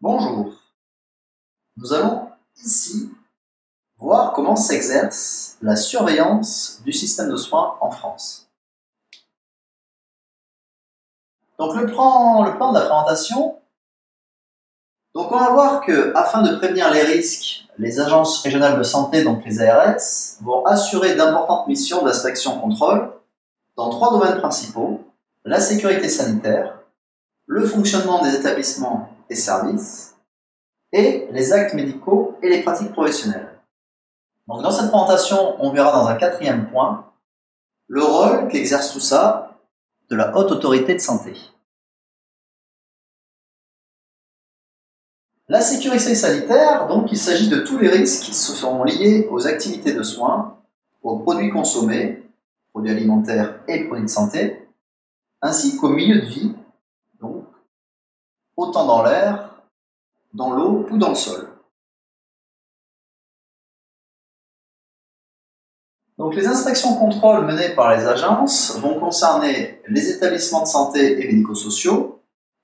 Bonjour. Nous allons ici voir comment s'exerce la surveillance du système de soins en France. Donc le plan, le plan de la présentation. Donc on va voir que afin de prévenir les risques, les agences régionales de santé, donc les ARS, vont assurer d'importantes missions d'inspection-contrôle dans trois domaines principaux la sécurité sanitaire, le fonctionnement des établissements et services, et les actes médicaux et les pratiques professionnelles. Donc dans cette présentation, on verra dans un quatrième point le rôle qu'exerce tout ça de la haute autorité de santé. La sécurité sanitaire, donc il s'agit de tous les risques qui sont liés aux activités de soins, aux produits consommés, produits alimentaires et produits de santé, ainsi qu'au milieu de vie, autant dans l'air, dans l'eau ou dans le sol. Donc les inspections-contrôles menées par les agences vont concerner les établissements de santé et médico-sociaux,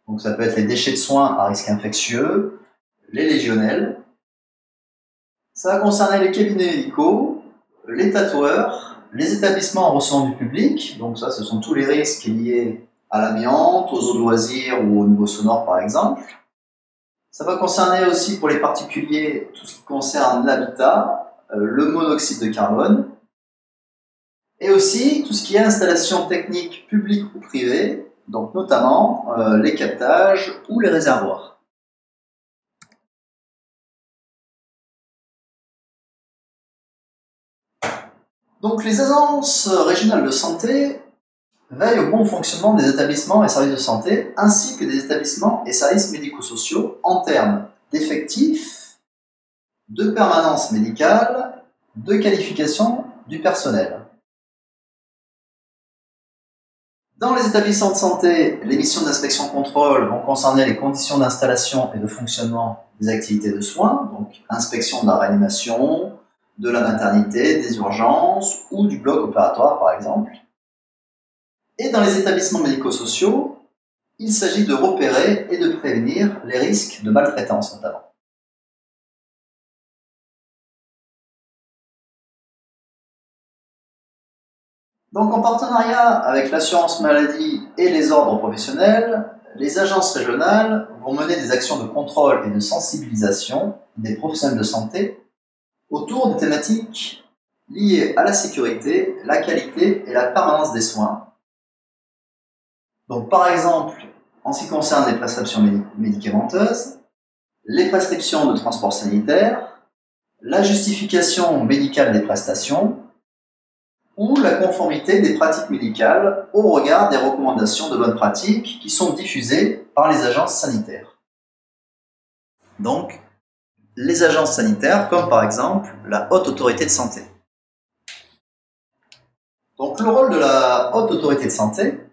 donc ça peut être les déchets de soins à risque infectieux, les légionnels, ça va concerner les cabinets médicaux, les tatoueurs, les établissements en recevant du public, donc ça ce sont tous les risques liés à l'amiante, aux eaux de loisirs ou au niveau sonore par exemple. Ça va concerner aussi pour les particuliers tout ce qui concerne l'habitat, euh, le monoxyde de carbone, et aussi tout ce qui est installation technique publique ou privée, donc notamment euh, les captages ou les réservoirs. Donc les agences régionales de santé veille au bon fonctionnement des établissements et services de santé, ainsi que des établissements et services médico-sociaux en termes d'effectifs, de permanence médicale, de qualification du personnel. Dans les établissements de santé, les missions d'inspection-contrôle vont concerner les conditions d'installation et de fonctionnement des activités de soins, donc inspection de la réanimation, de la maternité, des urgences ou du bloc opératoire par exemple. Et dans les établissements médico-sociaux, il s'agit de repérer et de prévenir les risques de maltraitance notamment. Donc en partenariat avec l'assurance maladie et les ordres professionnels, les agences régionales vont mener des actions de contrôle et de sensibilisation des professionnels de santé autour des thématiques liées à la sécurité, la qualité et la permanence des soins, donc, par exemple, en ce qui concerne les prescriptions médicamenteuses, les prescriptions de transport sanitaire, la justification médicale des prestations ou la conformité des pratiques médicales au regard des recommandations de bonnes pratiques qui sont diffusées par les agences sanitaires. Donc, les agences sanitaires comme par exemple la Haute Autorité de Santé. Donc le rôle de la Haute Autorité de Santé,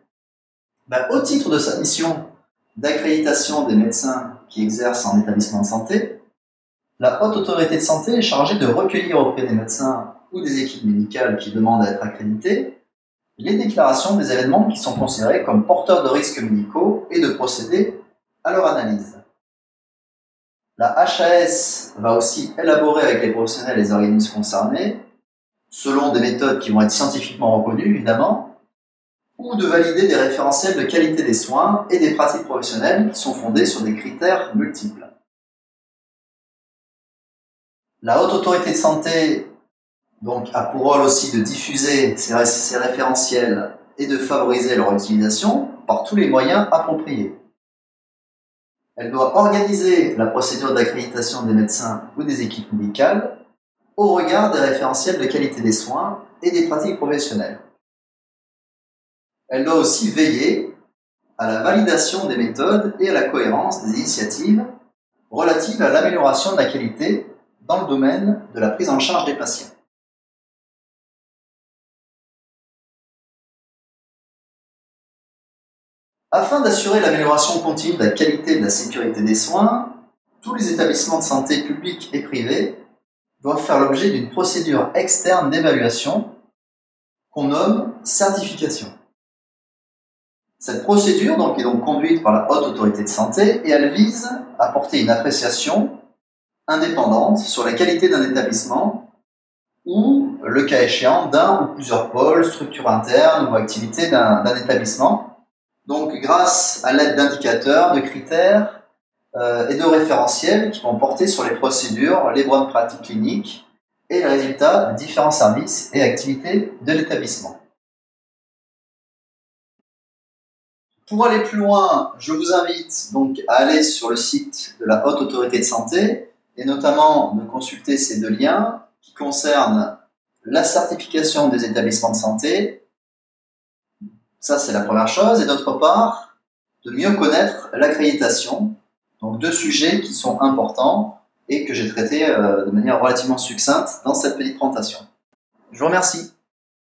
bah, au titre de sa mission d'accréditation des médecins qui exercent en établissement de santé, la haute autorité de santé est chargée de recueillir auprès des médecins ou des équipes médicales qui demandent à être accréditées les déclarations des événements qui sont considérés comme porteurs de risques médicaux et de procéder à leur analyse. La HAS va aussi élaborer avec les professionnels et les organismes concernés, selon des méthodes qui vont être scientifiquement reconnues évidemment, ou de valider des référentiels de qualité des soins et des pratiques professionnelles qui sont fondés sur des critères multiples. La Haute Autorité de Santé donc, a pour rôle aussi de diffuser ces référentiels et de favoriser leur utilisation par tous les moyens appropriés. Elle doit organiser la procédure d'accréditation des médecins ou des équipes médicales au regard des référentiels de qualité des soins et des pratiques professionnelles elle doit aussi veiller à la validation des méthodes et à la cohérence des initiatives relatives à l'amélioration de la qualité dans le domaine de la prise en charge des patients. Afin d'assurer l'amélioration continue de la qualité et de la sécurité des soins, tous les établissements de santé publics et privés doivent faire l'objet d'une procédure externe d'évaluation qu'on nomme certification. Cette procédure donc, est donc conduite par la Haute Autorité de Santé et elle vise apporter une appréciation indépendante sur la qualité d'un établissement ou, le cas échéant, d'un ou plusieurs pôles, structures internes ou activités d'un établissement. Donc, grâce à l'aide d'indicateurs, de critères euh, et de référentiels qui vont porter sur les procédures, les bonnes pratiques cliniques et les résultats de différents services et activités de l'établissement. Pour aller plus loin, je vous invite donc à aller sur le site de la Haute Autorité de Santé et notamment de consulter ces deux liens qui concernent la certification des établissements de santé. Ça, c'est la première chose. Et d'autre part, de mieux connaître l'accréditation. Donc deux sujets qui sont importants et que j'ai traités euh, de manière relativement succincte dans cette petite présentation. Je vous remercie.